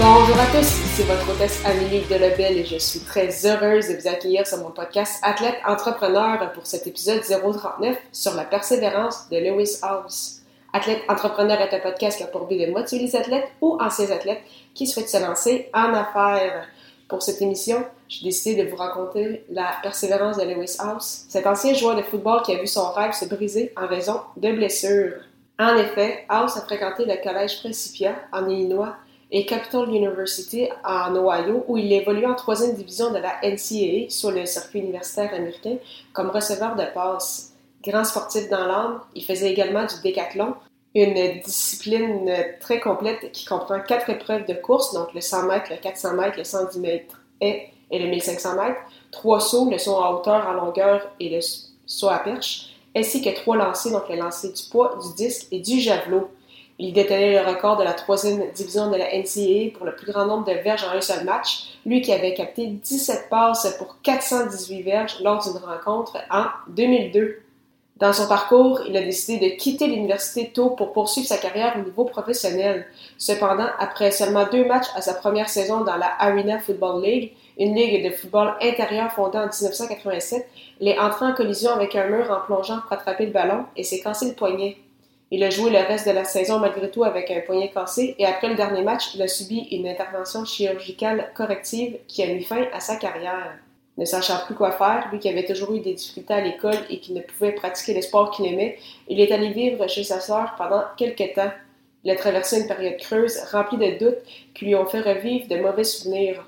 Bonjour à tous, ici votre hôtesse Amélie Delebel et je suis très heureuse de vous accueillir sur mon podcast Athlète Entrepreneur pour cet épisode 039 sur la persévérance de Lewis House. Athlète Entrepreneur est un podcast qui a pour but de motiver les athlètes ou anciens athlètes qui souhaitent se lancer en affaires. Pour cette émission, j'ai décidé de vous raconter la persévérance de Lewis House, cet ancien joueur de football qui a vu son rêve se briser en raison de blessures. En effet, House a fréquenté le collège Principia en Illinois et Capital University en Ohio, où il évolue en troisième division de la NCAA sur le circuit universitaire américain comme receveur de passes. Grand sportif dans l'âme, il faisait également du décathlon, une discipline très complète qui comprend quatre épreuves de course, donc le 100 mètres, le 400 mètres, le 110 mètres et, et le 1500 mètres, trois sauts, le saut en hauteur, en longueur et le saut à perche, ainsi que trois lancers, donc le lancer du poids, du disque et du javelot. Il détenait le record de la troisième division de la NCAA pour le plus grand nombre de verges en un seul match, lui qui avait capté 17 passes pour 418 verges lors d'une rencontre en 2002. Dans son parcours, il a décidé de quitter l'université tôt pour poursuivre sa carrière au niveau professionnel. Cependant, après seulement deux matchs à sa première saison dans la Arena Football League, une ligue de football intérieur fondée en 1987, il est entré en collision avec un mur en plongeant pour attraper le ballon et s'est cassé le poignet. Il a joué le reste de la saison malgré tout avec un poignet cassé et après le dernier match, il a subi une intervention chirurgicale corrective qui a mis fin à sa carrière. Ne sachant plus quoi faire, lui qui avait toujours eu des difficultés à l'école et qui ne pouvait pratiquer le sport qu'il aimait, il est allé vivre chez sa sœur pendant quelques temps. Il a traversé une période creuse, remplie de doutes, qui lui ont fait revivre de mauvais souvenirs.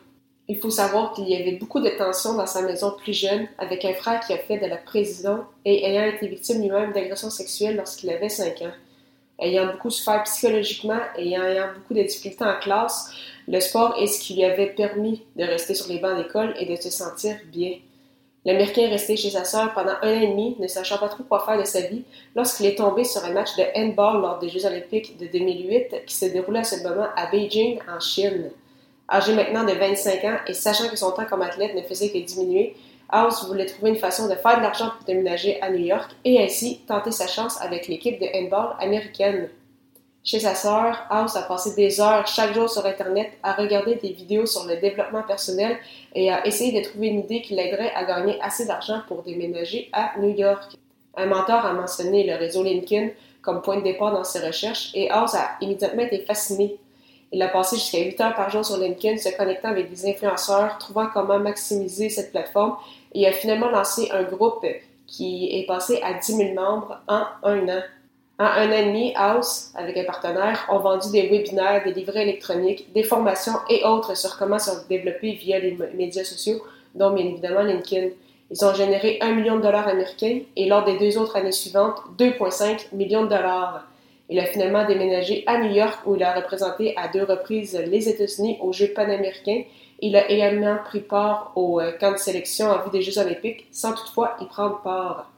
Il faut savoir qu'il y avait beaucoup de tensions dans sa maison plus jeune, avec un frère qui a fait de la prison et ayant été victime lui-même d'agressions sexuelles lorsqu'il avait 5 ans. Ayant beaucoup souffert psychologiquement et ayant beaucoup de difficultés en classe, le sport est ce qui lui avait permis de rester sur les bancs d'école et de se sentir bien. L'Américain est resté chez sa sœur pendant un an et demi, ne sachant pas trop quoi faire de sa vie, lorsqu'il est tombé sur un match de handball lors des Jeux olympiques de 2008 qui se déroulait à ce moment à Beijing, en Chine. Âgé maintenant de 25 ans et sachant que son temps comme athlète ne faisait que diminuer, House voulait trouver une façon de faire de l'argent pour déménager à New York et ainsi tenter sa chance avec l'équipe de handball américaine. Chez sa sœur, House a passé des heures chaque jour sur Internet à regarder des vidéos sur le développement personnel et à essayer de trouver une idée qui l'aiderait à gagner assez d'argent pour déménager à New York. Un mentor a mentionné le réseau LinkedIn comme point de départ dans ses recherches et House a immédiatement été fasciné il a passé jusqu'à 8 heures par jour sur LinkedIn, se connectant avec des influenceurs, trouvant comment maximiser cette plateforme et a finalement lancé un groupe qui est passé à 10 000 membres en un an. En un an et demi, House, avec un partenaire, ont vendu des webinaires, des livrets électroniques, des formations et autres sur comment se développer via les médias sociaux, dont bien évidemment LinkedIn. Ils ont généré 1 million de dollars américains et lors des deux autres années suivantes, 2,5 millions de dollars. Il a finalement déménagé à New York où il a représenté à deux reprises les États-Unis aux Jeux panaméricains. Il a également pris part au euh, camp de sélection en vue des Jeux olympiques sans toutefois y prendre part.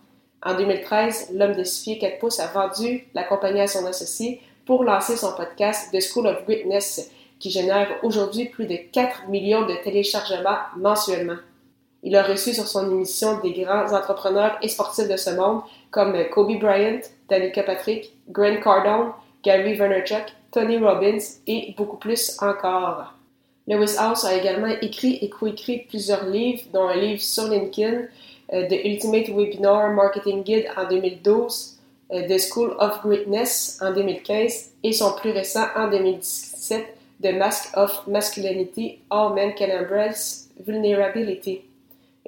En 2013, l'homme de 6 pieds 4 pouces a vendu la compagnie à son associé pour lancer son podcast The School of Greatness qui génère aujourd'hui plus de 4 millions de téléchargements mensuellement. Il a reçu sur son émission des grands entrepreneurs et sportifs de ce monde comme Kobe Bryant, Danica Patrick, Grant Cardone, Gary Vaynerchuk, Tony Robbins et beaucoup plus encore. Lewis House a également écrit et coécrit plusieurs livres, dont un livre sur LinkedIn, euh, The Ultimate Webinar Marketing Guide en 2012, euh, The School of Greatness en 2015 et son plus récent en 2017, The Mask of Masculinity, All Men Can Embrace Vulnerability.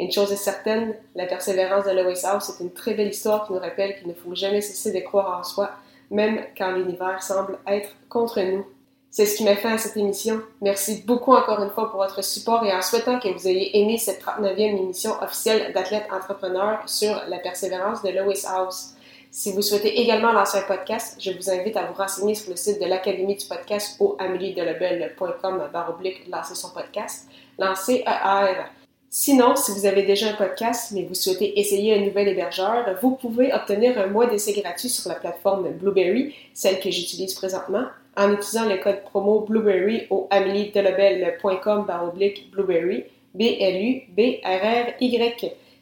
Une chose est certaine, la persévérance de Lois House est une très belle histoire qui nous rappelle qu'il ne faut jamais cesser de croire en soi, même quand l'univers semble être contre nous. C'est ce qui m'a fait à cette émission. Merci beaucoup encore une fois pour votre support et en souhaitant que vous ayez aimé cette 39e émission officielle d'Athlète Entrepreneur sur la persévérance de Lois House. Si vous souhaitez également lancer un podcast, je vous invite à vous renseigner sur le site de l'Académie du podcast au ameliedelebel.com baroblique lancer son podcast, lancer ER. Sinon, si vous avez déjà un podcast mais vous souhaitez essayer un nouvel hébergeur, vous pouvez obtenir un mois d'essai gratuit sur la plateforme Blueberry, celle que j'utilise présentement, en utilisant le code promo Blueberry au ameliedelebel.com baroblique Blueberry, B-L-U-B-R-R-Y.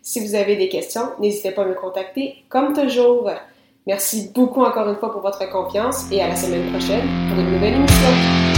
Si vous avez des questions, n'hésitez pas à me contacter comme toujours. Merci beaucoup encore une fois pour votre confiance et à la semaine prochaine pour une nouvelle émission.